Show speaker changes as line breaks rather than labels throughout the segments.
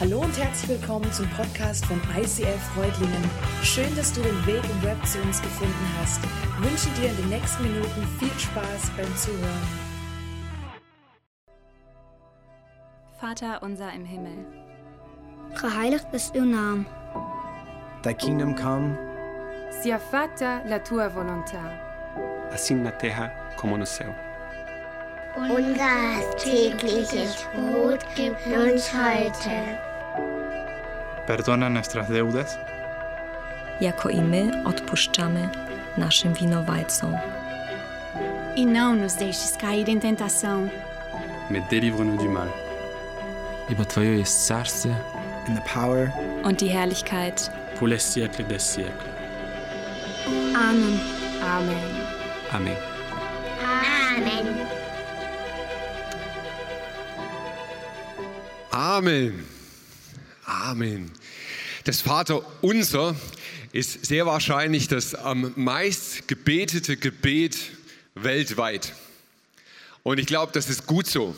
Hallo und herzlich willkommen zum Podcast von ICF Freudlingen. Schön, dass du den Weg im Web zu uns gefunden hast. Ich wünsche dir in den nächsten Minuten viel Spaß beim Zuhören.
Vater unser im Himmel.
Geheiligd is uw naam.
Thy kingdom come,
Sia fatta la tua volontà,
assim na terra como no céu.
Unser tägliches Brot gib uns heute
perdona nuestras deudas.
Jako i my odpuszczamy naszym winowajcom.
E não nos deixes cair em tentação.
Mas delivre-nos do mal.
Über Twoje jest Zarce.
And the power.
Und die Herrlichkeit.
Pour les siècles des siècles.
Amen.
Amen.
Amen.
Amen.
Amen. Amen. Das Vaterunser ist sehr wahrscheinlich das am meist gebetete Gebet weltweit. Und ich glaube, das ist gut so,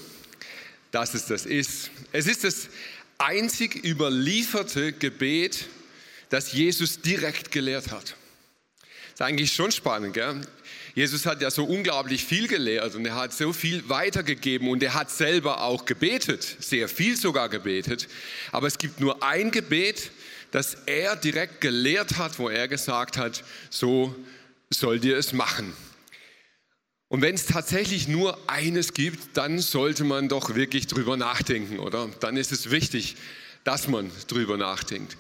dass es das ist. Es ist das einzig überlieferte Gebet, das Jesus direkt gelehrt hat. Das ist eigentlich schon spannend, gell? Jesus hat ja so unglaublich viel gelehrt und er hat so viel weitergegeben und er hat selber auch gebetet, sehr viel sogar gebetet. Aber es gibt nur ein Gebet, das er direkt gelehrt hat, wo er gesagt hat, so sollt ihr es machen. Und wenn es tatsächlich nur eines gibt, dann sollte man doch wirklich drüber nachdenken, oder? Dann ist es wichtig, dass man drüber nachdenkt.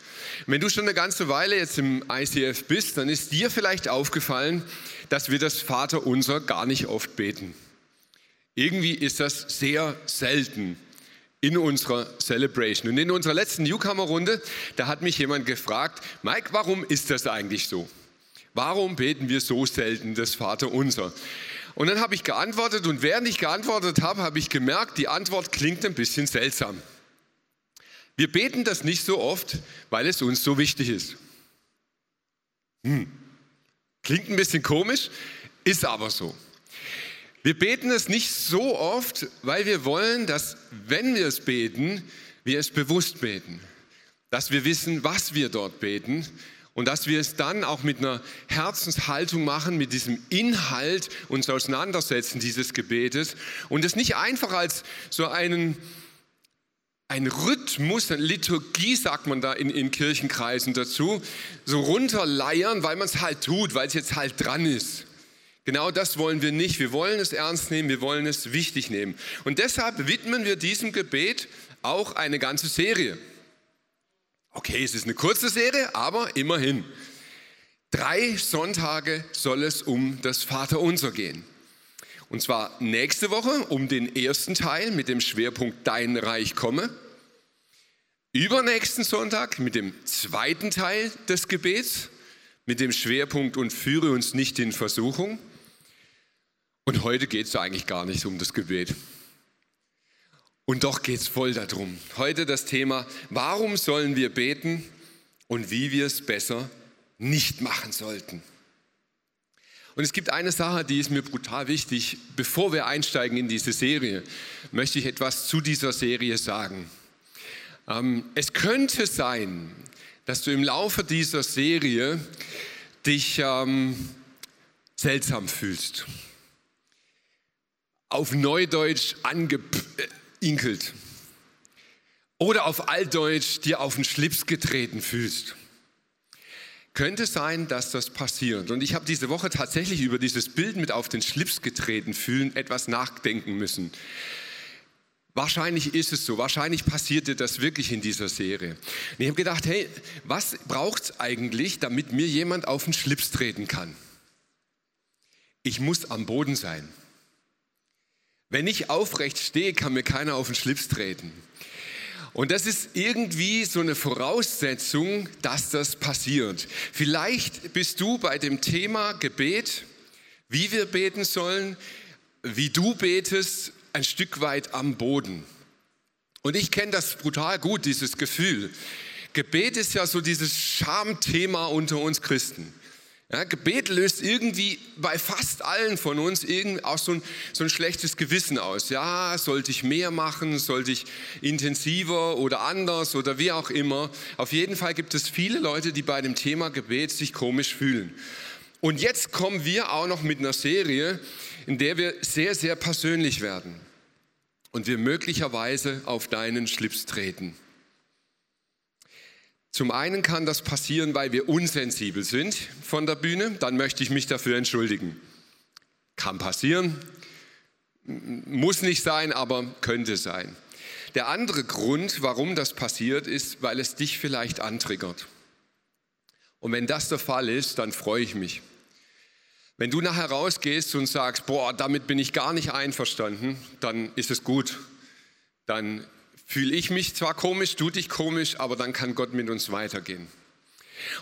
Wenn du schon eine ganze Weile jetzt im ICF bist, dann ist dir vielleicht aufgefallen, dass wir das Vaterunser gar nicht oft beten. Irgendwie ist das sehr selten in unserer Celebration. Und in unserer letzten Newcomer-Runde, da hat mich jemand gefragt, Mike, warum ist das eigentlich so? Warum beten wir so selten das Vaterunser? Und dann habe ich geantwortet und während ich geantwortet habe, habe ich gemerkt, die Antwort klingt ein bisschen seltsam. Wir beten das nicht so oft, weil es uns so wichtig ist. Hm. Klingt ein bisschen komisch, ist aber so. Wir beten es nicht so oft, weil wir wollen, dass, wenn wir es beten, wir es bewusst beten. Dass wir wissen, was wir dort beten und dass wir es dann auch mit einer Herzenshaltung machen, mit diesem Inhalt uns auseinandersetzen, dieses Gebetes und es nicht einfach als so einen ein Rhythmus, eine Liturgie sagt man da in, in Kirchenkreisen dazu, so runterleiern, weil man es halt tut, weil es jetzt halt dran ist. Genau das wollen wir nicht. Wir wollen es ernst nehmen, wir wollen es wichtig nehmen. Und deshalb widmen wir diesem Gebet auch eine ganze Serie. Okay, es ist eine kurze Serie, aber immerhin. Drei Sonntage soll es um das Vaterunser gehen. Und zwar nächste Woche um den ersten Teil mit dem Schwerpunkt Dein Reich komme. Übernächsten Sonntag mit dem zweiten Teil des Gebets mit dem Schwerpunkt und führe uns nicht in Versuchung. Und heute geht es eigentlich gar nicht um das Gebet. Und doch geht es voll darum. Heute das Thema, warum sollen wir beten und wie wir es besser nicht machen sollten. Und es gibt eine Sache, die ist mir brutal wichtig. Bevor wir einsteigen in diese Serie, möchte ich etwas zu dieser Serie sagen. Ähm, es könnte sein, dass du im Laufe dieser Serie dich ähm, seltsam fühlst. Auf Neudeutsch angeinkelt. Oder auf Altdeutsch dir auf den Schlips getreten fühlst. Könnte sein, dass das passiert. Und ich habe diese Woche tatsächlich über dieses Bild mit auf den Schlips getreten fühlen etwas nachdenken müssen. Wahrscheinlich ist es so, wahrscheinlich passierte das wirklich in dieser Serie. Und ich habe gedacht, hey, was braucht es eigentlich, damit mir jemand auf den Schlips treten kann? Ich muss am Boden sein. Wenn ich aufrecht stehe, kann mir keiner auf den Schlips treten. Und das ist irgendwie so eine Voraussetzung, dass das passiert. Vielleicht bist du bei dem Thema Gebet, wie wir beten sollen, wie du betest, ein Stück weit am Boden. Und ich kenne das brutal gut, dieses Gefühl. Gebet ist ja so dieses Schamthema unter uns Christen. Ja, Gebet löst irgendwie bei fast allen von uns irgend auch so ein, so ein schlechtes Gewissen aus. Ja, sollte ich mehr machen, sollte ich intensiver oder anders oder wie auch immer. Auf jeden Fall gibt es viele Leute, die bei dem Thema Gebet sich komisch fühlen. Und jetzt kommen wir auch noch mit einer Serie, in der wir sehr, sehr persönlich werden und wir möglicherweise auf deinen Schlips treten. Zum einen kann das passieren, weil wir unsensibel sind von der Bühne, dann möchte ich mich dafür entschuldigen. Kann passieren, muss nicht sein, aber könnte sein. Der andere Grund, warum das passiert, ist, weil es dich vielleicht antriggert. Und wenn das der Fall ist, dann freue ich mich. Wenn du nachher rausgehst und sagst, boah, damit bin ich gar nicht einverstanden, dann ist es gut. Dann fühle ich mich zwar komisch, du dich komisch, aber dann kann Gott mit uns weitergehen.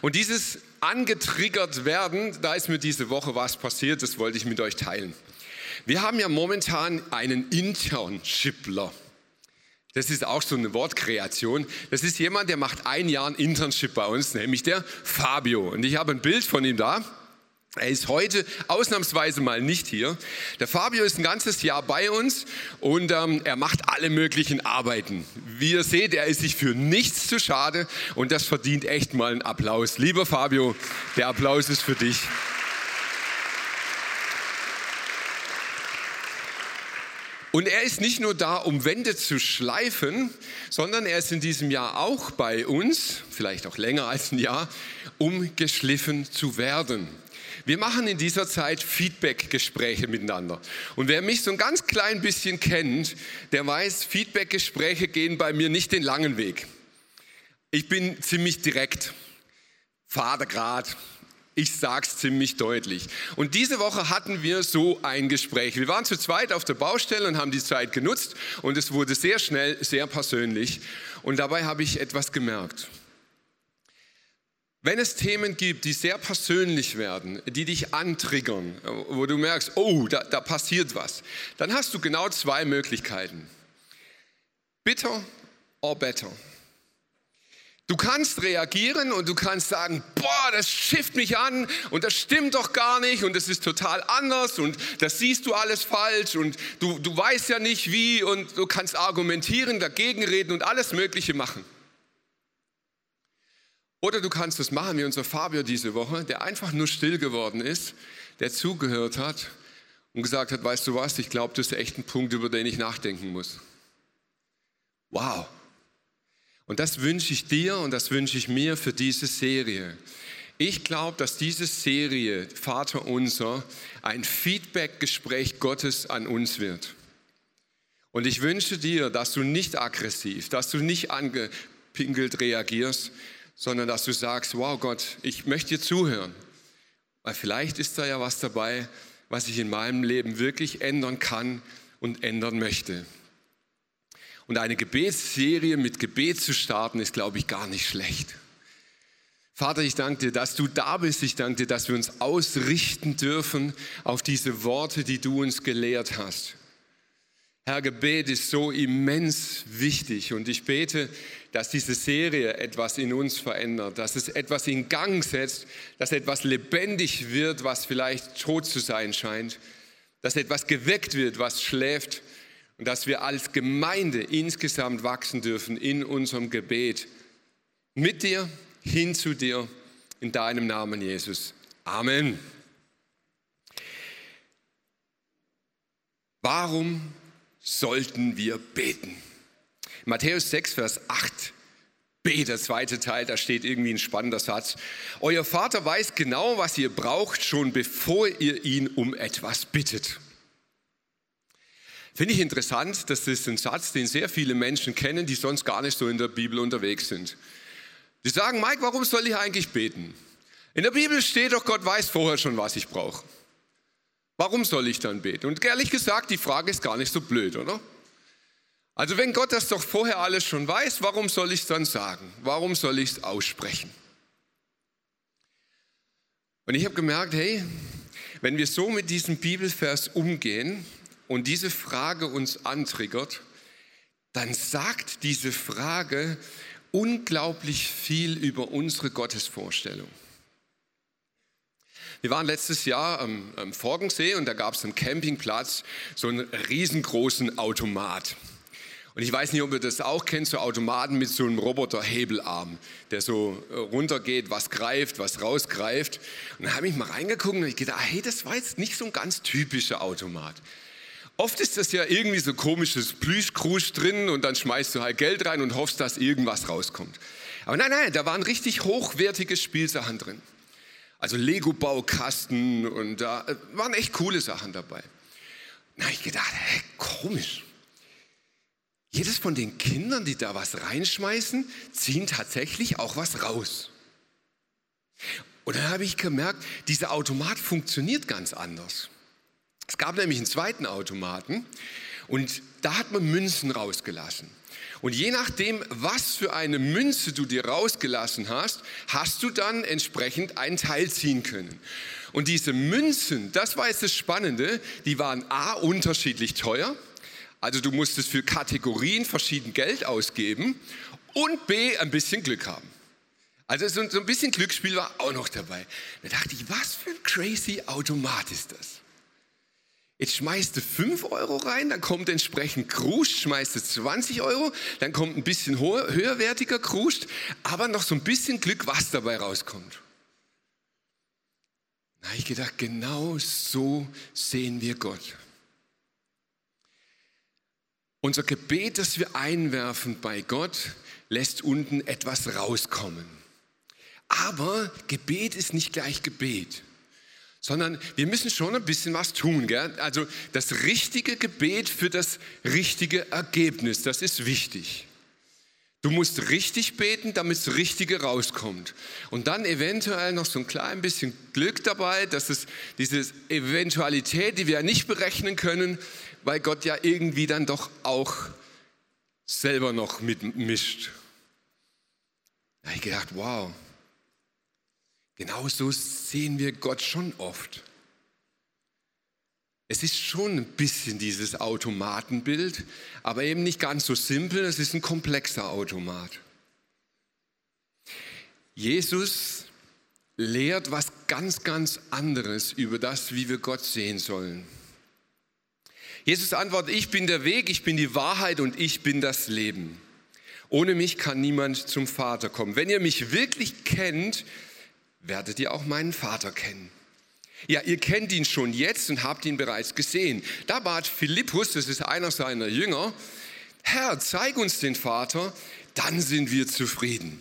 Und dieses angetriggert werden, da ist mir diese Woche was passiert, das wollte ich mit euch teilen. Wir haben ja momentan einen Internshipler. Das ist auch so eine Wortkreation. Das ist jemand, der macht ein Jahr ein Internship bei uns, nämlich der Fabio. Und ich habe ein Bild von ihm da. Er ist heute ausnahmsweise mal nicht hier. Der Fabio ist ein ganzes Jahr bei uns und ähm, er macht alle möglichen Arbeiten. Wie ihr seht, er ist sich für nichts zu schade und das verdient echt mal einen Applaus. Lieber Fabio, der Applaus ist für dich. Und er ist nicht nur da, um Wände zu schleifen, sondern er ist in diesem Jahr auch bei uns, vielleicht auch länger als ein Jahr, um geschliffen zu werden. Wir machen in dieser Zeit Feedback-Gespräche miteinander. Und wer mich so ein ganz klein bisschen kennt, der weiß, Feedback-Gespräche gehen bei mir nicht den langen Weg. Ich bin ziemlich direkt, Vatergrad, ich sag's ziemlich deutlich. Und diese Woche hatten wir so ein Gespräch. Wir waren zu zweit auf der Baustelle und haben die Zeit genutzt und es wurde sehr schnell sehr persönlich. Und dabei habe ich etwas gemerkt. Wenn es Themen gibt, die sehr persönlich werden, die dich antriggern, wo du merkst, oh, da, da passiert was, dann hast du genau zwei Möglichkeiten. Bitter or better. Du kannst reagieren und du kannst sagen, boah, das schifft mich an und das stimmt doch gar nicht und das ist total anders und das siehst du alles falsch und du, du weißt ja nicht wie und du kannst argumentieren, dagegen reden und alles Mögliche machen. Oder du kannst es machen wie unser Fabio diese Woche, der einfach nur still geworden ist, der zugehört hat und gesagt hat, weißt du was, ich glaube, das ist echt ein Punkt, über den ich nachdenken muss. Wow. Und das wünsche ich dir und das wünsche ich mir für diese Serie. Ich glaube, dass diese Serie Vater unser ein Feedback-Gespräch Gottes an uns wird. Und ich wünsche dir, dass du nicht aggressiv, dass du nicht angepinkelt reagierst, sondern dass du sagst, wow Gott, ich möchte dir zuhören, weil vielleicht ist da ja was dabei, was ich in meinem Leben wirklich ändern kann und ändern möchte. Und eine Gebetsserie mit Gebet zu starten, ist, glaube ich, gar nicht schlecht. Vater, ich danke dir, dass du da bist. Ich danke dir, dass wir uns ausrichten dürfen auf diese Worte, die du uns gelehrt hast. Herr, Gebet ist so immens wichtig und ich bete, dass diese Serie etwas in uns verändert, dass es etwas in Gang setzt, dass etwas lebendig wird, was vielleicht tot zu sein scheint, dass etwas geweckt wird, was schläft und dass wir als Gemeinde insgesamt wachsen dürfen in unserem Gebet. Mit dir, hin zu dir, in deinem Namen, Jesus. Amen. Warum sollten wir beten? Matthäus 6, Vers 8. B, der zweite Teil, da steht irgendwie ein spannender Satz. Euer Vater weiß genau, was ihr braucht, schon bevor ihr ihn um etwas bittet. Finde ich interessant, das ist ein Satz, den sehr viele Menschen kennen, die sonst gar nicht so in der Bibel unterwegs sind. Die sagen, Mike, warum soll ich eigentlich beten? In der Bibel steht doch, Gott weiß vorher schon, was ich brauche. Warum soll ich dann beten? Und ehrlich gesagt, die Frage ist gar nicht so blöd, oder? Also wenn Gott das doch vorher alles schon weiß, warum soll ich es dann sagen? Warum soll ich es aussprechen? Und ich habe gemerkt, hey, wenn wir so mit diesem Bibelvers umgehen und diese Frage uns antriggert, dann sagt diese Frage unglaublich viel über unsere Gottesvorstellung. Wir waren letztes Jahr am, am Forgensee und da gab es am Campingplatz so einen riesengroßen Automat. Und ich weiß nicht, ob ihr das auch kennt, so Automaten mit so einem Roboterhebelarm, der so äh, runtergeht, was greift, was rausgreift. Und da habe ich mal reingeguckt und ich gedacht, ah, hey, das war jetzt nicht so ein ganz typischer Automat. Oft ist das ja irgendwie so komisches Plüschkrusch drin und dann schmeißt du halt Geld rein und hoffst, dass irgendwas rauskommt. Aber nein, nein, da waren richtig hochwertige Spielsachen drin. Also Lego-Baukasten und da äh, waren echt coole Sachen dabei. Na, ich gedacht, hä, komisch. Jedes von den Kindern, die da was reinschmeißen, ziehen tatsächlich auch was raus. Und dann habe ich gemerkt, dieser Automat funktioniert ganz anders. Es gab nämlich einen zweiten Automaten und da hat man Münzen rausgelassen. Und je nachdem, was für eine Münze du dir rausgelassen hast, hast du dann entsprechend einen Teil ziehen können. Und diese Münzen, das war jetzt das Spannende, die waren A unterschiedlich teuer also du musstest für Kategorien verschieden Geld ausgeben und B ein bisschen Glück haben. Also so, ein bisschen Glücksspiel war auch noch dabei. Da dachte ich, was für ein crazy Automat ist das? Jetzt schmeißt du 5 Euro rein, dann kommt entsprechend Kruscht, schmeißt du 20 Euro, dann kommt ein bisschen höherwertiger Kruscht, aber noch so ein bisschen Glück, was dabei rauskommt. Da habe ich gedacht, genau so sehen wir Gott. Unser Gebet, das wir einwerfen bei Gott, lässt unten etwas rauskommen. Aber Gebet ist nicht gleich Gebet, sondern wir müssen schon ein bisschen was tun. Gell? Also das richtige Gebet für das richtige Ergebnis, das ist wichtig. Du musst richtig beten, damit das Richtige rauskommt. Und dann eventuell noch so ein klein bisschen Glück dabei, dass es diese Eventualität, die wir ja nicht berechnen können, weil Gott ja irgendwie dann doch auch selber noch mitmischt. Da habe ich gedacht, wow, genau so sehen wir Gott schon oft. Es ist schon ein bisschen dieses Automatenbild, aber eben nicht ganz so simpel, es ist ein komplexer Automat. Jesus lehrt was ganz, ganz anderes über das, wie wir Gott sehen sollen. Jesus antwortet, ich bin der Weg, ich bin die Wahrheit und ich bin das Leben. Ohne mich kann niemand zum Vater kommen. Wenn ihr mich wirklich kennt, werdet ihr auch meinen Vater kennen. Ja, ihr kennt ihn schon jetzt und habt ihn bereits gesehen. Da bat Philippus, das ist einer seiner Jünger, Herr, zeig uns den Vater, dann sind wir zufrieden.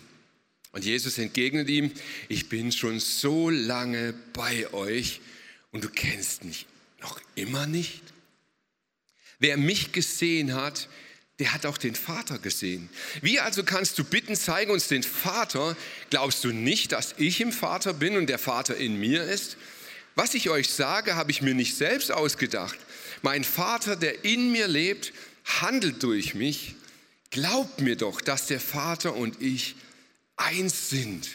Und Jesus entgegnet ihm, ich bin schon so lange bei euch und du kennst mich noch immer nicht. Wer mich gesehen hat, der hat auch den Vater gesehen. Wie also kannst du bitten, zeig uns den Vater? Glaubst du nicht, dass ich im Vater bin und der Vater in mir ist? Was ich euch sage, habe ich mir nicht selbst ausgedacht. Mein Vater, der in mir lebt, handelt durch mich. Glaubt mir doch, dass der Vater und ich eins sind.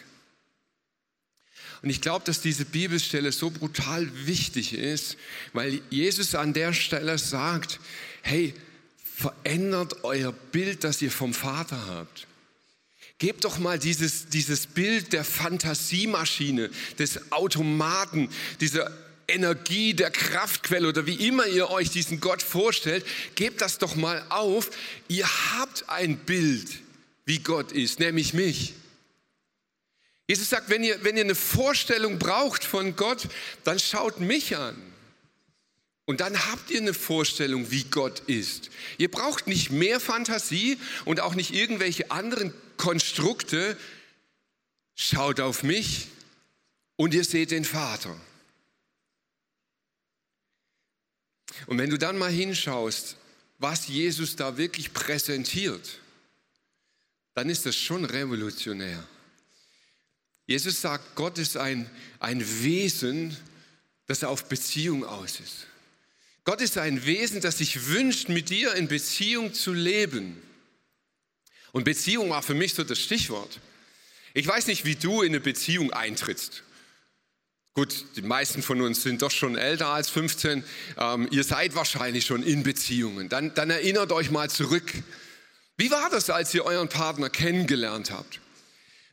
Und ich glaube, dass diese Bibelstelle so brutal wichtig ist, weil Jesus an der Stelle sagt, hey, verändert euer Bild, das ihr vom Vater habt. Gebt doch mal dieses, dieses Bild der Fantasiemaschine, des Automaten, dieser Energie, der Kraftquelle oder wie immer ihr euch diesen Gott vorstellt, gebt das doch mal auf. Ihr habt ein Bild, wie Gott ist, nämlich mich. Jesus sagt, wenn ihr, wenn ihr eine Vorstellung braucht von Gott, dann schaut mich an. Und dann habt ihr eine Vorstellung, wie Gott ist. Ihr braucht nicht mehr Fantasie und auch nicht irgendwelche anderen Konstrukte. Schaut auf mich und ihr seht den Vater. Und wenn du dann mal hinschaust, was Jesus da wirklich präsentiert, dann ist das schon revolutionär. Jesus sagt, Gott ist ein, ein Wesen, das auf Beziehung aus ist. Gott ist ein Wesen, das sich wünscht, mit dir in Beziehung zu leben. Und Beziehung war für mich so das Stichwort. Ich weiß nicht, wie du in eine Beziehung eintrittst. Gut, die meisten von uns sind doch schon älter als 15. Ähm, ihr seid wahrscheinlich schon in Beziehungen. Dann, dann erinnert euch mal zurück. Wie war das, als ihr euren Partner kennengelernt habt?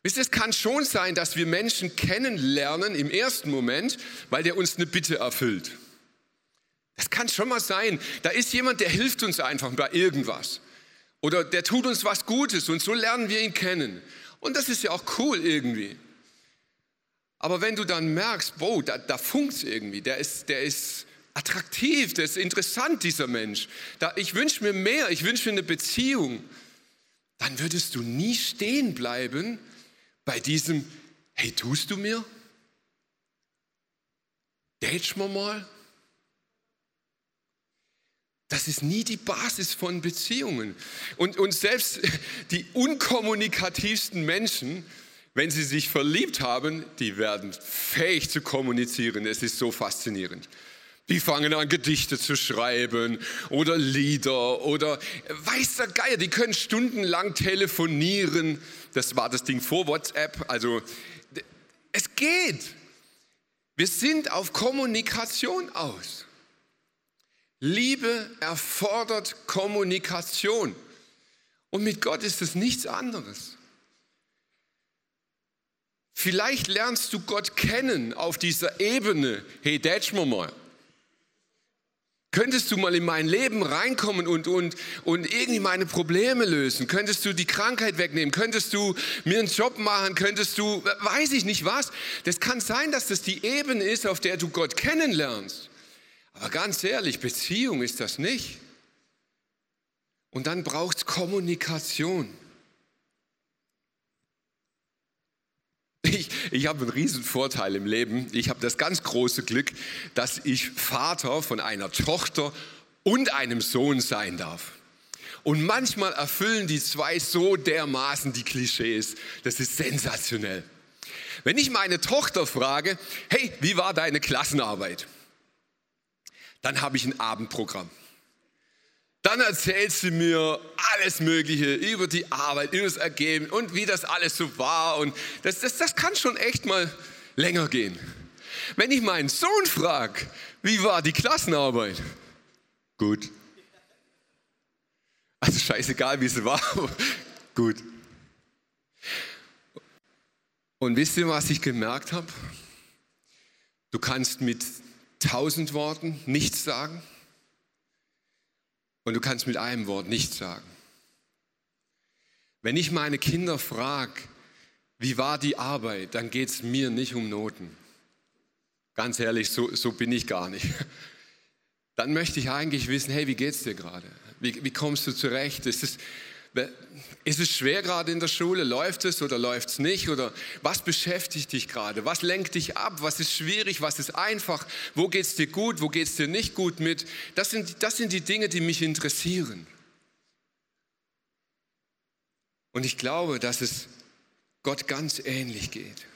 Wisst ihr, es kann schon sein, dass wir Menschen kennenlernen im ersten Moment, weil der uns eine Bitte erfüllt. Das kann schon mal sein. Da ist jemand, der hilft uns einfach bei irgendwas. Oder der tut uns was Gutes und so lernen wir ihn kennen. Und das ist ja auch cool irgendwie. Aber wenn du dann merkst, wow, da, da funkt irgendwie, der ist, der ist attraktiv, der ist interessant, dieser Mensch. Da, ich wünsche mir mehr, ich wünsche mir eine Beziehung. Dann würdest du nie stehen bleiben bei diesem, hey, tust du mir? Datest wir mal? Das ist nie die Basis von Beziehungen. Und, und selbst die unkommunikativsten Menschen, wenn sie sich verliebt haben, die werden fähig zu kommunizieren. Es ist so faszinierend. Die fangen an, Gedichte zu schreiben oder Lieder oder weiß der Geier, die können stundenlang telefonieren. Das war das Ding vor WhatsApp. Also es geht. Wir sind auf Kommunikation aus. Liebe erfordert Kommunikation. Und mit Gott ist es nichts anderes. Vielleicht lernst du Gott kennen auf dieser Ebene. Hey, datsch mir mal. Könntest du mal in mein Leben reinkommen und, und, und irgendwie meine Probleme lösen? Könntest du die Krankheit wegnehmen? Könntest du mir einen Job machen? Könntest du, weiß ich nicht was? Das kann sein, dass das die Ebene ist, auf der du Gott kennenlernst. Aber ganz ehrlich, Beziehung ist das nicht. Und dann braucht es Kommunikation. Ich, ich habe einen riesen Vorteil im Leben. Ich habe das ganz große Glück, dass ich Vater von einer Tochter und einem Sohn sein darf. Und manchmal erfüllen die zwei so dermaßen die Klischees. Das ist sensationell. Wenn ich meine Tochter frage, hey, wie war deine Klassenarbeit? Dann habe ich ein Abendprogramm. Dann erzählt sie mir alles Mögliche über die Arbeit, über das Ergebnis und wie das alles so war. Und das, das, das kann schon echt mal länger gehen. Wenn ich meinen Sohn frage, wie war die Klassenarbeit? Gut. Also scheißegal, wie sie war. Gut. Und wisst ihr, was ich gemerkt habe? Du kannst mit tausend Worten nichts sagen und du kannst mit einem Wort nichts sagen. Wenn ich meine Kinder frage, wie war die Arbeit, dann geht es mir nicht um Noten. Ganz ehrlich, so, so bin ich gar nicht. Dann möchte ich eigentlich wissen, hey, wie geht's dir gerade? Wie, wie kommst du zurecht? Ist es, ist es schwer gerade in der Schule? Läuft es oder läuft es nicht? Oder was beschäftigt dich gerade? Was lenkt dich ab? Was ist schwierig? Was ist einfach? Wo geht es dir gut? Wo geht es dir nicht gut mit? Das sind, das sind die Dinge, die mich interessieren. Und ich glaube, dass es Gott ganz ähnlich geht.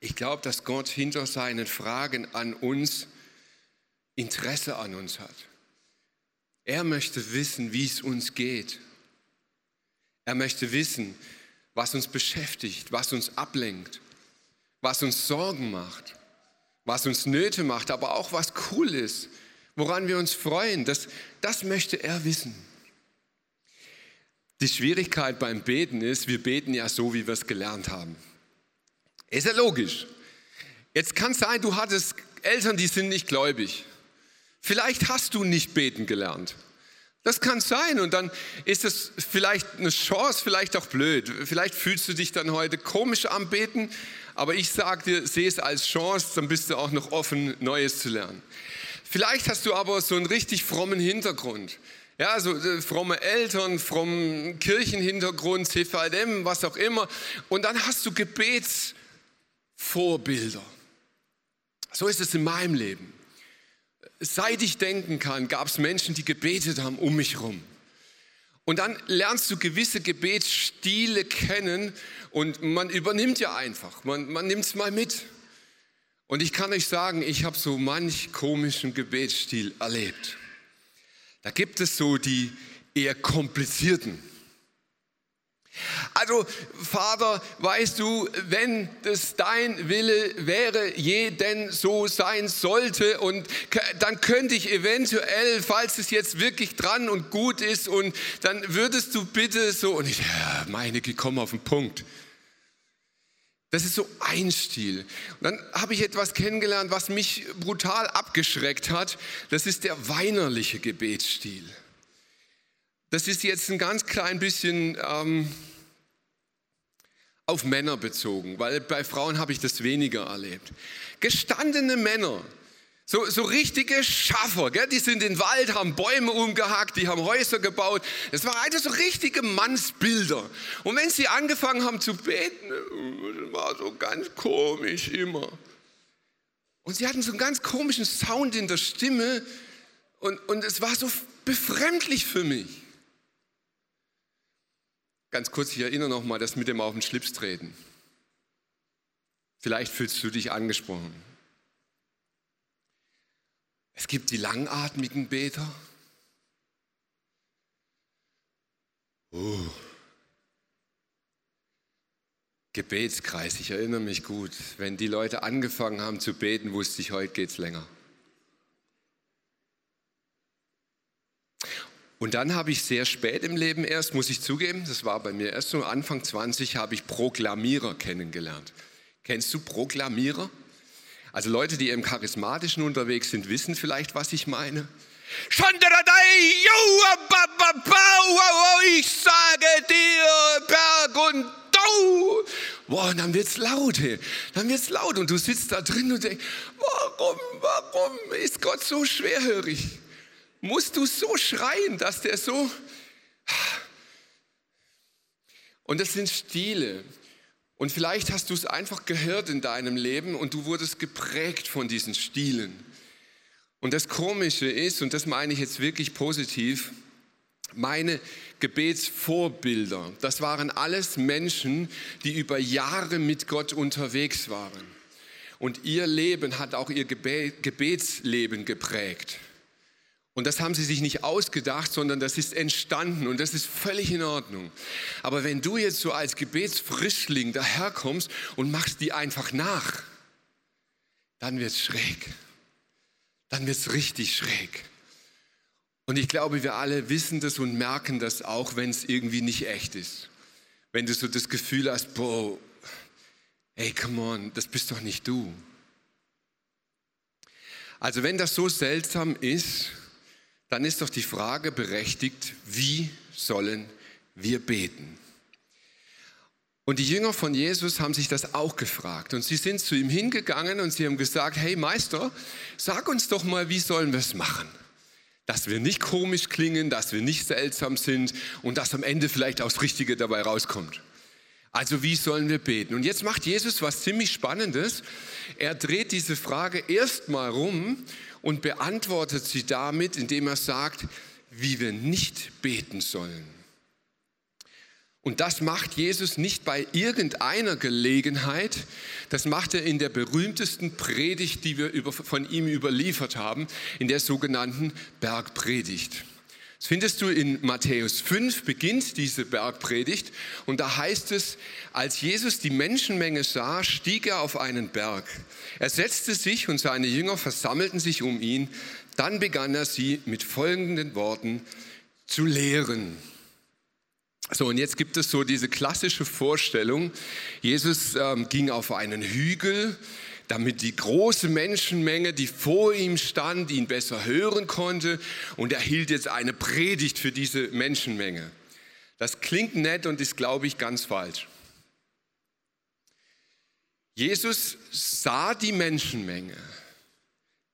Ich glaube, dass Gott hinter seinen Fragen an uns Interesse an uns hat. Er möchte wissen, wie es uns geht. Er möchte wissen, was uns beschäftigt, was uns ablenkt, was uns Sorgen macht, was uns Nöte macht, aber auch was cool ist, woran wir uns freuen. Das, das möchte er wissen. Die Schwierigkeit beim Beten ist, wir beten ja so, wie wir es gelernt haben. Ist ja logisch. Jetzt kann es sein, du hattest Eltern, die sind nicht gläubig. Vielleicht hast du nicht beten gelernt. Das kann sein und dann ist es vielleicht eine Chance, vielleicht auch blöd. Vielleicht fühlst du dich dann heute komisch am Beten, aber ich sage dir, sehe es als Chance, dann bist du auch noch offen, Neues zu lernen. Vielleicht hast du aber so einen richtig frommen Hintergrund. Ja, so äh, fromme Eltern, frommen Kirchenhintergrund, CVM, was auch immer. Und dann hast du Gebetsvorbilder. So ist es in meinem Leben seit ich denken kann, gab es Menschen, die gebetet haben um mich herum. Und dann lernst du gewisse Gebetsstile kennen und man übernimmt ja einfach, man, man nimmt es mal mit. Und ich kann euch sagen, ich habe so manch komischen Gebetsstil erlebt. Da gibt es so die eher komplizierten. Also Vater, weißt du, wenn das dein Wille wäre, je denn so sein sollte, und dann könnte ich eventuell, falls es jetzt wirklich dran und gut ist, und dann würdest du bitte so, und ich, ja, meine, komm auf den Punkt. Das ist so ein Stil. Und dann habe ich etwas kennengelernt, was mich brutal abgeschreckt hat. Das ist der weinerliche Gebetsstil. Das ist jetzt ein ganz klein bisschen ähm, auf Männer bezogen, weil bei Frauen habe ich das weniger erlebt. Gestandene Männer, so, so richtige Schaffer, gell? die sind in den Wald, haben Bäume umgehackt, die haben Häuser gebaut. Es waren also so richtige Mannsbilder. Und wenn sie angefangen haben zu beten, das war so ganz komisch immer. Und sie hatten so einen ganz komischen Sound in der Stimme und, und es war so befremdlich für mich. Ganz kurz, ich erinnere nochmal das mit dem auf den Schlips treten. Vielleicht fühlst du dich angesprochen. Es gibt die langatmigen Beter. Oh. Gebetskreis, ich erinnere mich gut. Wenn die Leute angefangen haben zu beten, wusste ich, heute geht es länger. Und dann habe ich sehr spät im Leben erst, muss ich zugeben, das war bei mir erst so Anfang 20, habe ich Proklamierer kennengelernt. Kennst du Proklamierer? Also Leute, die im Charismatischen unterwegs sind, wissen vielleicht, was ich meine. Ich sage dir, Berg und Dau. Boah, und dann wird's laut, hey. dann wird's laut und du sitzt da drin und denkst, warum, warum ist Gott so schwerhörig? Musst du so schreien, dass der so... Und das sind Stile. Und vielleicht hast du es einfach gehört in deinem Leben und du wurdest geprägt von diesen Stilen. Und das Komische ist, und das meine ich jetzt wirklich positiv, meine Gebetsvorbilder, das waren alles Menschen, die über Jahre mit Gott unterwegs waren. Und ihr Leben hat auch ihr Gebetsleben geprägt. Und das haben sie sich nicht ausgedacht, sondern das ist entstanden und das ist völlig in Ordnung. Aber wenn du jetzt so als Gebetsfrischling daherkommst und machst die einfach nach, dann wird es schräg. Dann wird es richtig schräg. Und ich glaube, wir alle wissen das und merken das auch, wenn es irgendwie nicht echt ist. Wenn du so das Gefühl hast, boah, hey, come on, das bist doch nicht du. Also wenn das so seltsam ist, dann ist doch die Frage berechtigt, wie sollen wir beten? Und die Jünger von Jesus haben sich das auch gefragt. Und sie sind zu ihm hingegangen und sie haben gesagt, hey Meister, sag uns doch mal, wie sollen wir es machen? Dass wir nicht komisch klingen, dass wir nicht seltsam sind und dass am Ende vielleicht auch das Richtige dabei rauskommt. Also wie sollen wir beten? Und jetzt macht Jesus was ziemlich Spannendes. Er dreht diese Frage erstmal rum und beantwortet sie damit, indem er sagt, wie wir nicht beten sollen. Und das macht Jesus nicht bei irgendeiner Gelegenheit, das macht er in der berühmtesten Predigt, die wir von ihm überliefert haben, in der sogenannten Bergpredigt. Das findest du in Matthäus 5, beginnt diese Bergpredigt und da heißt es, als Jesus die Menschenmenge sah, stieg er auf einen Berg. Er setzte sich und seine Jünger versammelten sich um ihn. Dann begann er sie mit folgenden Worten zu lehren. So, und jetzt gibt es so diese klassische Vorstellung, Jesus ähm, ging auf einen Hügel, damit die große Menschenmenge, die vor ihm stand, ihn besser hören konnte. Und er hielt jetzt eine Predigt für diese Menschenmenge. Das klingt nett und ist, glaube ich, ganz falsch. Jesus sah die Menschenmenge.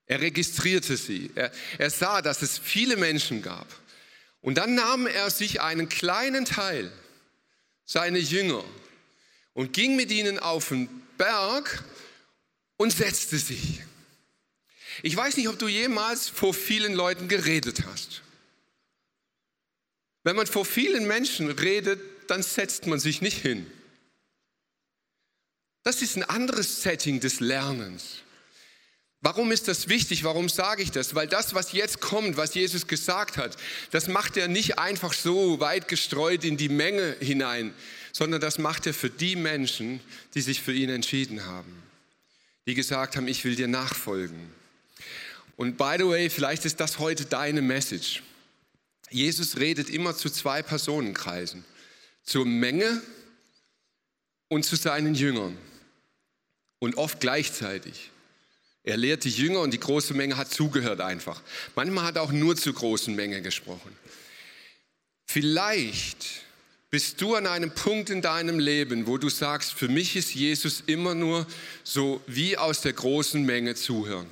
Er registrierte sie. Er, er sah, dass es viele Menschen gab. Und dann nahm er sich einen kleinen Teil, seine Jünger, und ging mit ihnen auf den Berg und setzte sich. Ich weiß nicht, ob du jemals vor vielen Leuten geredet hast. Wenn man vor vielen Menschen redet, dann setzt man sich nicht hin. Das ist ein anderes Setting des Lernens. Warum ist das wichtig? Warum sage ich das? Weil das, was jetzt kommt, was Jesus gesagt hat, das macht er nicht einfach so weit gestreut in die Menge hinein, sondern das macht er für die Menschen, die sich für ihn entschieden haben die gesagt haben, ich will dir nachfolgen. Und by the way, vielleicht ist das heute deine Message. Jesus redet immer zu zwei Personenkreisen, zur Menge und zu seinen Jüngern. und oft gleichzeitig. Er lehrt die Jünger und die große Menge hat zugehört einfach. Manchmal hat er auch nur zur großen Menge gesprochen. Vielleicht bist du an einem Punkt in deinem Leben, wo du sagst, für mich ist Jesus immer nur so wie aus der großen Menge zuhören.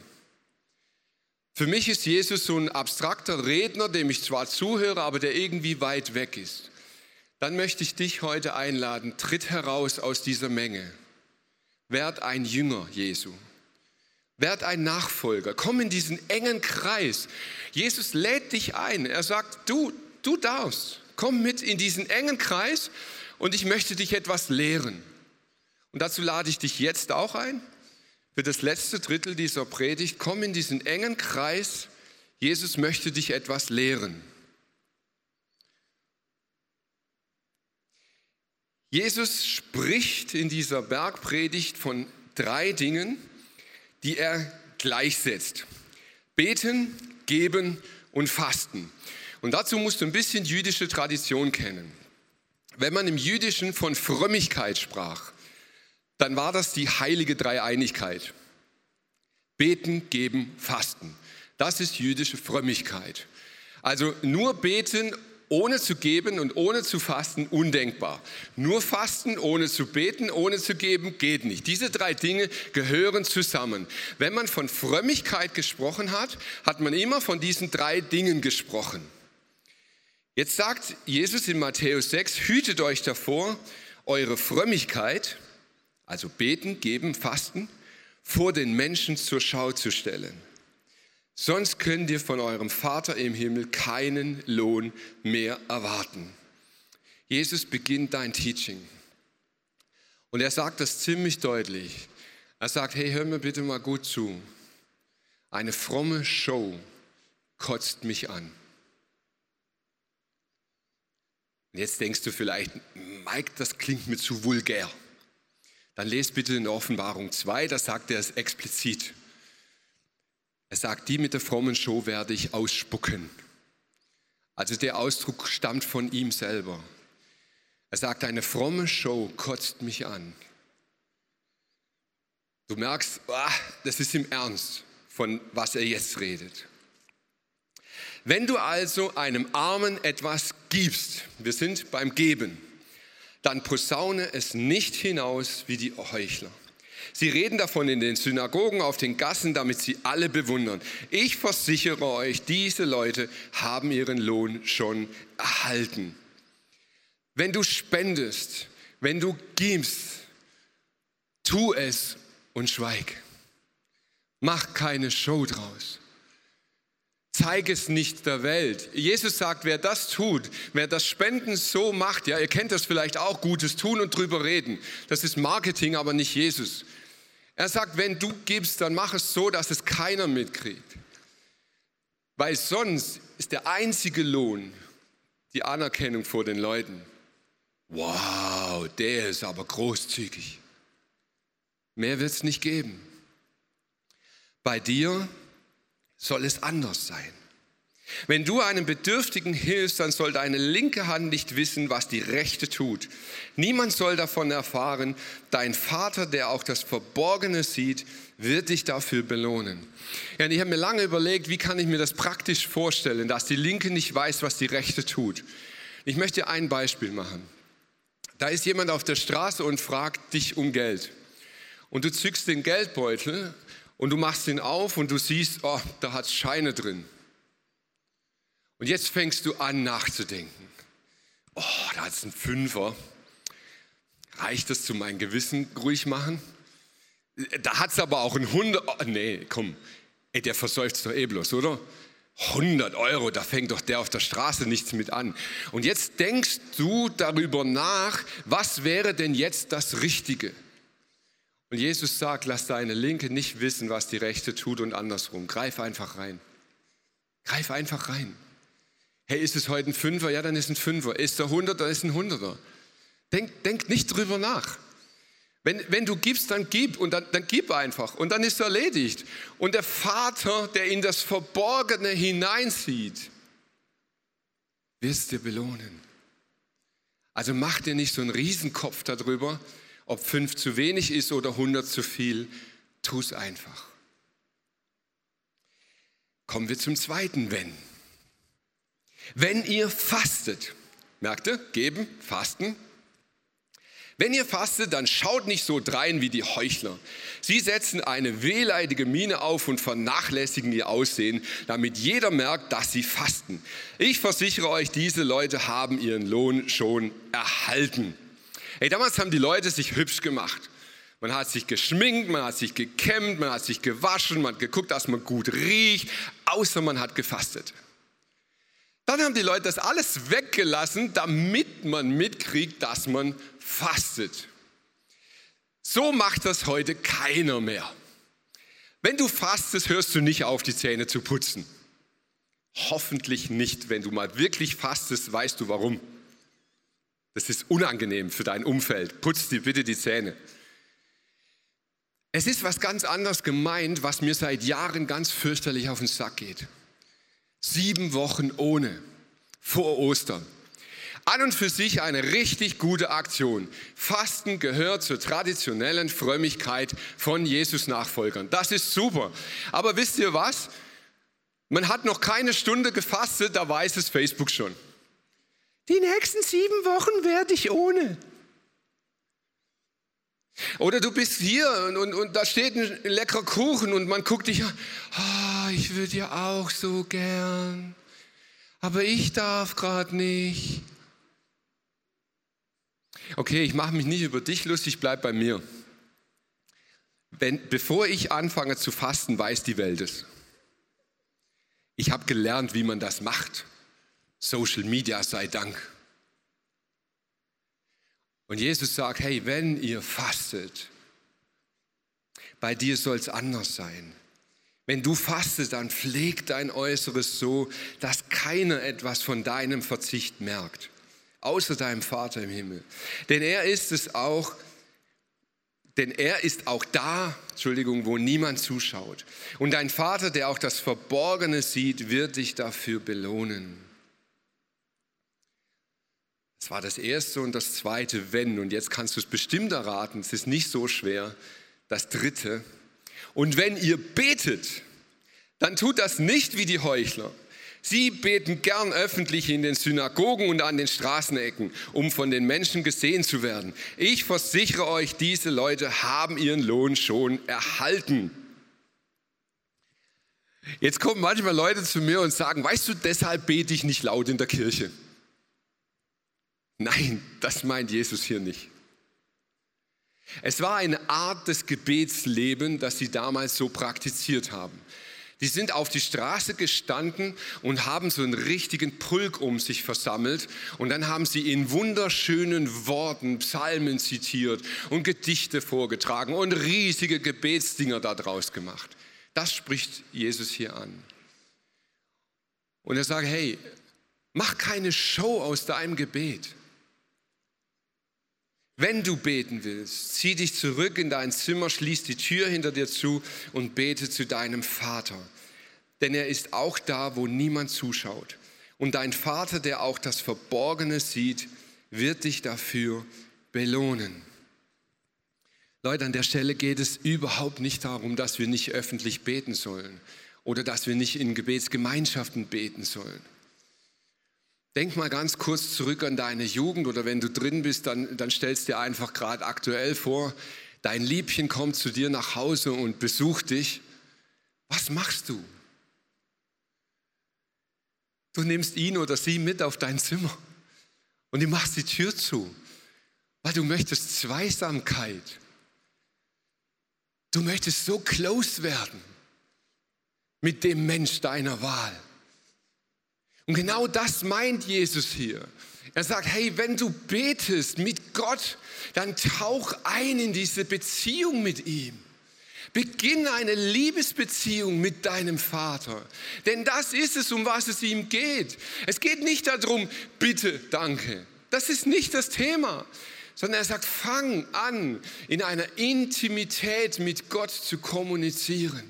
Für mich ist Jesus so ein abstrakter Redner, dem ich zwar zuhöre, aber der irgendwie weit weg ist. Dann möchte ich dich heute einladen, tritt heraus aus dieser Menge. Werd ein Jünger Jesu. Werd ein Nachfolger. Komm in diesen engen Kreis. Jesus lädt dich ein. Er sagt, du, du darfst. Komm mit in diesen engen Kreis und ich möchte dich etwas lehren. Und dazu lade ich dich jetzt auch ein. Für das letzte Drittel dieser Predigt, komm in diesen engen Kreis. Jesus möchte dich etwas lehren. Jesus spricht in dieser Bergpredigt von drei Dingen, die er gleichsetzt. Beten, geben und fasten. Und dazu musst du ein bisschen jüdische Tradition kennen. Wenn man im Jüdischen von Frömmigkeit sprach, dann war das die heilige Dreieinigkeit. Beten, geben, fasten. Das ist jüdische Frömmigkeit. Also nur beten ohne zu geben und ohne zu fasten undenkbar. Nur fasten ohne zu beten, ohne zu geben geht nicht. Diese drei Dinge gehören zusammen. Wenn man von Frömmigkeit gesprochen hat, hat man immer von diesen drei Dingen gesprochen. Jetzt sagt Jesus in Matthäus 6, hütet euch davor, eure Frömmigkeit, also beten, geben, fasten, vor den Menschen zur Schau zu stellen. Sonst könnt ihr von eurem Vater im Himmel keinen Lohn mehr erwarten. Jesus beginnt dein Teaching. Und er sagt das ziemlich deutlich. Er sagt, hey, hör mir bitte mal gut zu. Eine fromme Show kotzt mich an. Und jetzt denkst du vielleicht, Mike, das klingt mir zu vulgär. Dann lest bitte in Offenbarung 2, da sagt er es explizit. Er sagt, die mit der frommen Show werde ich ausspucken. Also der Ausdruck stammt von ihm selber. Er sagt, eine fromme Show kotzt mich an. Du merkst, ah, das ist im Ernst, von was er jetzt redet. Wenn du also einem Armen etwas gibst, wir sind beim Geben, dann posaune es nicht hinaus wie die Heuchler. Sie reden davon in den Synagogen, auf den Gassen, damit sie alle bewundern. Ich versichere euch, diese Leute haben ihren Lohn schon erhalten. Wenn du spendest, wenn du gibst, tu es und schweig. Mach keine Show draus. Zeig es nicht der Welt. Jesus sagt, wer das tut, wer das Spenden so macht, ja, ihr kennt das vielleicht auch, Gutes tun und drüber reden. Das ist Marketing, aber nicht Jesus. Er sagt, wenn du gibst, dann mach es so, dass es keiner mitkriegt. Weil sonst ist der einzige Lohn die Anerkennung vor den Leuten. Wow, der ist aber großzügig. Mehr wird es nicht geben. Bei dir soll es anders sein. Wenn du einem Bedürftigen hilfst, dann soll deine linke Hand nicht wissen, was die rechte tut. Niemand soll davon erfahren. Dein Vater, der auch das Verborgene sieht, wird dich dafür belohnen. Ja, ich habe mir lange überlegt, wie kann ich mir das praktisch vorstellen, dass die linke nicht weiß, was die rechte tut. Ich möchte ein Beispiel machen. Da ist jemand auf der Straße und fragt dich um Geld. Und du zückst den Geldbeutel und du machst ihn auf und du siehst, oh, da hat Scheine drin. Und jetzt fängst du an nachzudenken. Oh, da ist ein Fünfer. Reicht das zu meinem Gewissen ruhig machen? Da hat es aber auch ein Hundert. Oh, nee, komm. Ey, der versäuft doch eh bloß, oder? 100 Euro, da fängt doch der auf der Straße nichts mit an. Und jetzt denkst du darüber nach, was wäre denn jetzt das Richtige? Und Jesus sagt, lass deine Linke nicht wissen, was die Rechte tut und andersrum. Greif einfach rein. Greif einfach rein. Hey, ist es heute ein Fünfer? Ja, dann ist ein Fünfer. Ist der Hunderter? Ist ein Hunderter. Denk, denk nicht drüber nach. Wenn, wenn du gibst, dann gib und dann, dann gib einfach und dann ist es erledigt. Und der Vater, der in das Verborgene hineinsieht, wird es dir belohnen. Also mach dir nicht so einen Riesenkopf darüber Ob fünf zu wenig ist oder 100 zu viel, tu es einfach. Kommen wir zum zweiten Wenn. Wenn ihr fastet, merkt ihr, geben, fasten, wenn ihr fastet, dann schaut nicht so drein wie die Heuchler. Sie setzen eine wehleidige Miene auf und vernachlässigen ihr Aussehen, damit jeder merkt, dass sie fasten. Ich versichere euch, diese Leute haben ihren Lohn schon erhalten. Hey, damals haben die Leute sich hübsch gemacht. Man hat sich geschminkt, man hat sich gekämmt, man hat sich gewaschen, man hat geguckt, dass man gut riecht, außer man hat gefastet. Dann haben die Leute das alles weggelassen, damit man mitkriegt, dass man fastet. So macht das heute keiner mehr. Wenn du fastest, hörst du nicht auf, die Zähne zu putzen. Hoffentlich nicht. Wenn du mal wirklich fastest, weißt du warum. Das ist unangenehm für dein Umfeld. Putz dir bitte die Zähne. Es ist was ganz anderes gemeint, was mir seit Jahren ganz fürchterlich auf den Sack geht. Sieben Wochen ohne, vor Ostern. An und für sich eine richtig gute Aktion. Fasten gehört zur traditionellen Frömmigkeit von Jesus-Nachfolgern. Das ist super. Aber wisst ihr was? Man hat noch keine Stunde gefastet, da weiß es Facebook schon. Die nächsten sieben Wochen werde ich ohne. Oder du bist hier und, und, und, da steht ein leckerer Kuchen und man guckt dich an, oh, ich würde ja auch so gern, aber ich darf gerade nicht. Okay, ich mache mich nicht über dich lustig, bleib bei mir. Wenn, bevor ich anfange zu fasten, weiß die Welt es. Ich habe gelernt, wie man das macht. Social Media sei Dank. Und Jesus sagt, hey, wenn ihr fastet, bei dir soll es anders sein. Wenn du fastest, dann pfleg dein Äußeres so, dass keiner etwas von deinem Verzicht merkt außer deinem Vater im Himmel. Denn er ist es auch, denn er ist auch da, Entschuldigung, wo niemand zuschaut. Und dein Vater, der auch das Verborgene sieht, wird dich dafür belohnen. Das war das erste und das zweite Wenn. Und jetzt kannst du es bestimmt erraten, es ist nicht so schwer. Das dritte. Und wenn ihr betet, dann tut das nicht wie die Heuchler. Sie beten gern öffentlich in den Synagogen und an den Straßenecken, um von den Menschen gesehen zu werden. Ich versichere euch, diese Leute haben ihren Lohn schon erhalten. Jetzt kommen manchmal Leute zu mir und sagen, weißt du, deshalb bete ich nicht laut in der Kirche. Nein, das meint Jesus hier nicht. Es war eine Art des Gebetslebens, das sie damals so praktiziert haben. Die sind auf die Straße gestanden und haben so einen richtigen Pulk um sich versammelt. Und dann haben sie in wunderschönen Worten Psalmen zitiert und Gedichte vorgetragen und riesige Gebetsdinger daraus gemacht. Das spricht Jesus hier an. Und er sagt, hey, mach keine Show aus deinem Gebet. Wenn du beten willst, zieh dich zurück in dein Zimmer, schließ die Tür hinter dir zu und bete zu deinem Vater. Denn er ist auch da, wo niemand zuschaut. Und dein Vater, der auch das Verborgene sieht, wird dich dafür belohnen. Leute, an der Stelle geht es überhaupt nicht darum, dass wir nicht öffentlich beten sollen oder dass wir nicht in Gebetsgemeinschaften beten sollen. Denk mal ganz kurz zurück an deine Jugend oder wenn du drin bist, dann, dann stellst dir einfach gerade aktuell vor, dein Liebchen kommt zu dir nach Hause und besucht dich. Was machst du? Du nimmst ihn oder sie mit auf dein Zimmer und du machst die Tür zu, weil du möchtest Zweisamkeit. Du möchtest so close werden mit dem Mensch deiner Wahl. Und genau das meint Jesus hier. Er sagt, hey, wenn du betest mit Gott, dann tauch ein in diese Beziehung mit ihm. Beginne eine Liebesbeziehung mit deinem Vater. Denn das ist es, um was es ihm geht. Es geht nicht darum, bitte, danke. Das ist nicht das Thema. Sondern er sagt, fang an, in einer Intimität mit Gott zu kommunizieren.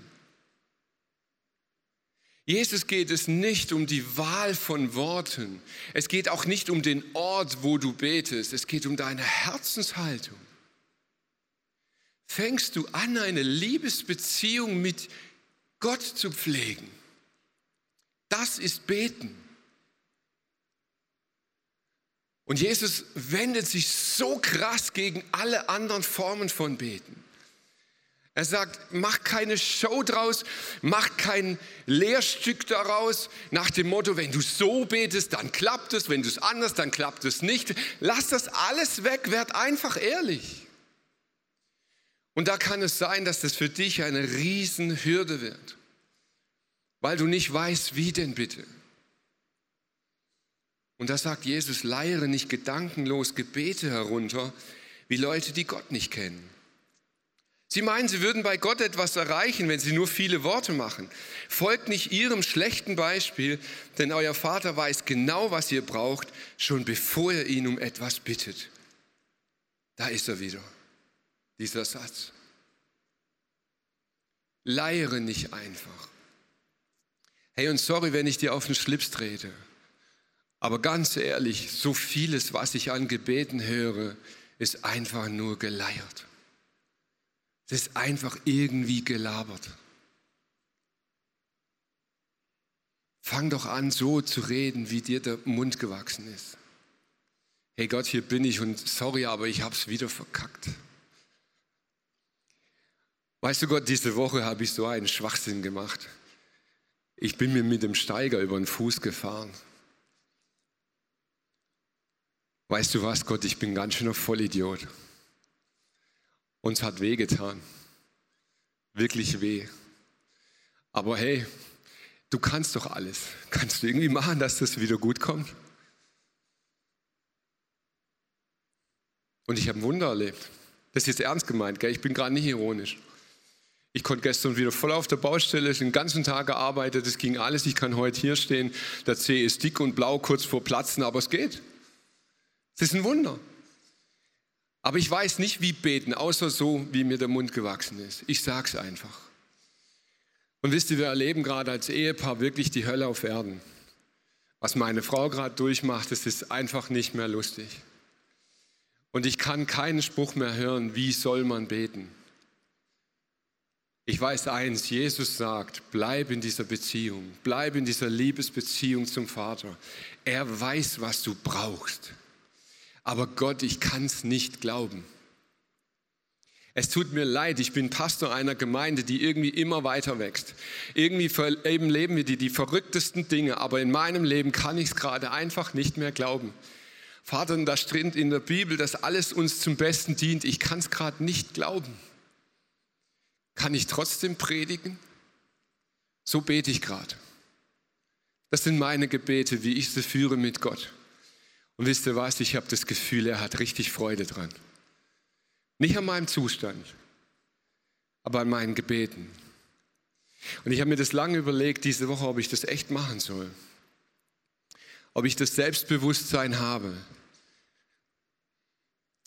Jesus geht es nicht um die Wahl von Worten. Es geht auch nicht um den Ort, wo du betest. Es geht um deine Herzenshaltung. fängst du an, eine Liebesbeziehung mit Gott zu pflegen. Das ist Beten. Und Jesus wendet sich so krass gegen alle anderen Formen von Beten. Er sagt, mach keine Show draus, mach kein Lehrstück daraus nach dem Motto, wenn du so betest, dann klappt es, wenn du es anders, dann klappt es nicht. Lass das alles weg, werd einfach ehrlich. Und da kann es sein, dass das für dich eine Riesenhürde wird, weil du nicht weißt, wie denn bitte. Und da sagt Jesus, leiere nicht gedankenlos Gebete herunter, wie Leute, die Gott nicht kennen. Sie meinen, sie würden bei Gott etwas erreichen, wenn sie nur viele Worte machen. Folgt nicht ihrem schlechten Beispiel, denn euer Vater weiß genau, was ihr braucht, schon bevor ihr ihn um etwas bittet. Da ist er wieder, dieser Satz. Leiere nicht einfach. Hey, und sorry, wenn ich dir auf den Schlips trete. Aber ganz ehrlich, so vieles, was ich an Gebeten höre, ist einfach nur geleiert. Es ist einfach irgendwie gelabert. Fang doch an, so zu reden, wie dir der Mund gewachsen ist. Hey Gott, hier bin ich und sorry, aber ich habe es wieder verkackt. Weißt du Gott, diese Woche habe ich so einen Schwachsinn gemacht. Ich bin mir mit dem Steiger über den Fuß gefahren. Weißt du was, Gott, ich bin ganz schöner Vollidiot. Uns hat weh getan. Wirklich weh. Aber hey, du kannst doch alles. Kannst du irgendwie machen, dass das wieder gut kommt? Und ich habe ein Wunder erlebt. Das ist jetzt ernst gemeint, gell? ich bin gerade nicht ironisch. Ich konnte gestern wieder voll auf der Baustelle, den ganzen Tag gearbeitet, es ging alles. Ich kann heute hier stehen, der Zeh ist dick und blau, kurz vor Platzen, aber es geht. Es ist ein Wunder. Aber ich weiß nicht, wie beten, außer so, wie mir der Mund gewachsen ist. Ich sage es einfach. Und wisst ihr, wir erleben gerade als Ehepaar wirklich die Hölle auf Erden. Was meine Frau gerade durchmacht, das ist einfach nicht mehr lustig. Und ich kann keinen Spruch mehr hören, wie soll man beten. Ich weiß eins, Jesus sagt, bleib in dieser Beziehung, bleib in dieser Liebesbeziehung zum Vater. Er weiß, was du brauchst aber Gott, ich kann es nicht glauben. Es tut mir leid, ich bin Pastor einer Gemeinde, die irgendwie immer weiter wächst. Irgendwie eben leben wir die, die verrücktesten Dinge, aber in meinem Leben kann ich es gerade einfach nicht mehr glauben. Vater, da steht in der Bibel, dass alles uns zum Besten dient. Ich kann es gerade nicht glauben. Kann ich trotzdem predigen? So bete ich gerade. Das sind meine Gebete, wie ich sie führe mit Gott. Und wisst ihr was, ich habe das Gefühl, er hat richtig Freude dran. Nicht an meinem Zustand, aber an meinen Gebeten. Und ich habe mir das lange überlegt, diese Woche, ob ich das echt machen soll. Ob ich das Selbstbewusstsein habe.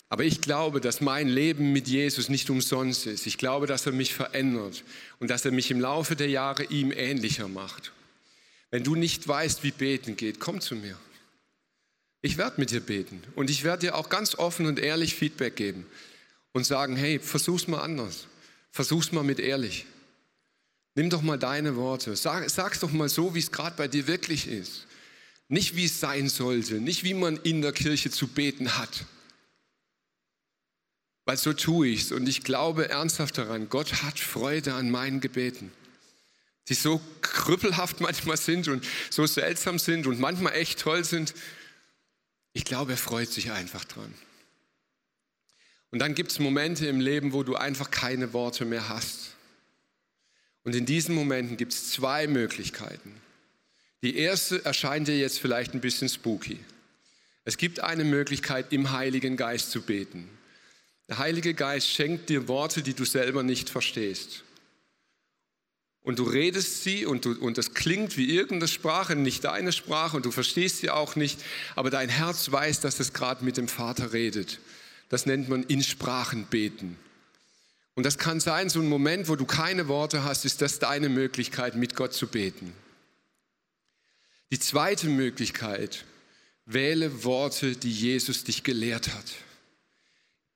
Aber ich glaube, dass mein Leben mit Jesus nicht umsonst ist. Ich glaube, dass er mich verändert und dass er mich im Laufe der Jahre ihm ähnlicher macht. Wenn du nicht weißt, wie beten geht, komm zu mir. Ich werde mit dir beten und ich werde dir auch ganz offen und ehrlich Feedback geben und sagen, hey, versuch's mal anders. Versuch's mal mit ehrlich. Nimm doch mal deine Worte. Sag, sag's doch mal so, wie es gerade bei dir wirklich ist. Nicht wie es sein sollte, nicht wie man in der Kirche zu beten hat. Weil so tue ich's und ich glaube ernsthaft daran, Gott hat Freude an meinen Gebeten, die so krüppelhaft manchmal sind und so seltsam sind und manchmal echt toll sind. Ich glaube, er freut sich einfach dran. Und dann gibt es Momente im Leben, wo du einfach keine Worte mehr hast. Und in diesen Momenten gibt es zwei Möglichkeiten. Die erste erscheint dir jetzt vielleicht ein bisschen spooky. Es gibt eine Möglichkeit, im Heiligen Geist zu beten. Der Heilige Geist schenkt dir Worte, die du selber nicht verstehst und du redest sie und, du, und das klingt wie irgendeine Sprache, nicht deine Sprache und du verstehst sie auch nicht, aber dein Herz weiß, dass es gerade mit dem Vater redet. Das nennt man in Sprachen beten. Und das kann sein, so ein Moment, wo du keine Worte hast, ist das deine Möglichkeit, mit Gott zu beten. Die zweite Möglichkeit, wähle Worte, die Jesus dich gelehrt hat.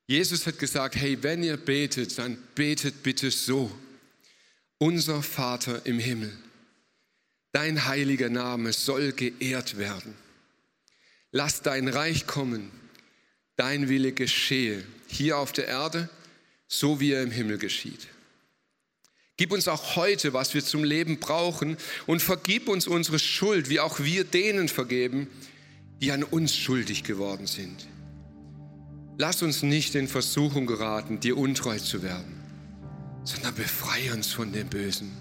Jesus hat gesagt, hey, wenn ihr betet, dann betet bitte so. Unser Vater im Himmel, dein heiliger Name soll geehrt werden. Lass dein Reich kommen, dein Wille geschehe, hier auf der Erde, so wie er im Himmel geschieht. Gib uns auch heute, was wir zum Leben brauchen und vergib uns unsere Schuld, wie auch wir denen vergeben, die an uns schuldig geworden sind. Lass uns nicht in Versuchung geraten, dir untreu zu werden, sondern befreie uns von dem Bösen.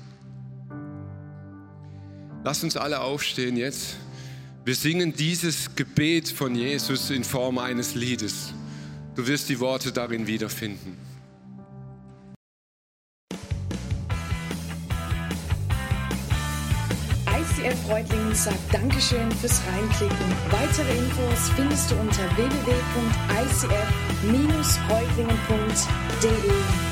Lass uns alle aufstehen jetzt. Wir singen dieses Gebet von Jesus in Form eines Liedes. Du wirst die Worte darin wiederfinden.
ICF Reutlingen sagt Dankeschön fürs Reinklicken. Weitere Infos findest du unter www.icf-reutlingen.de.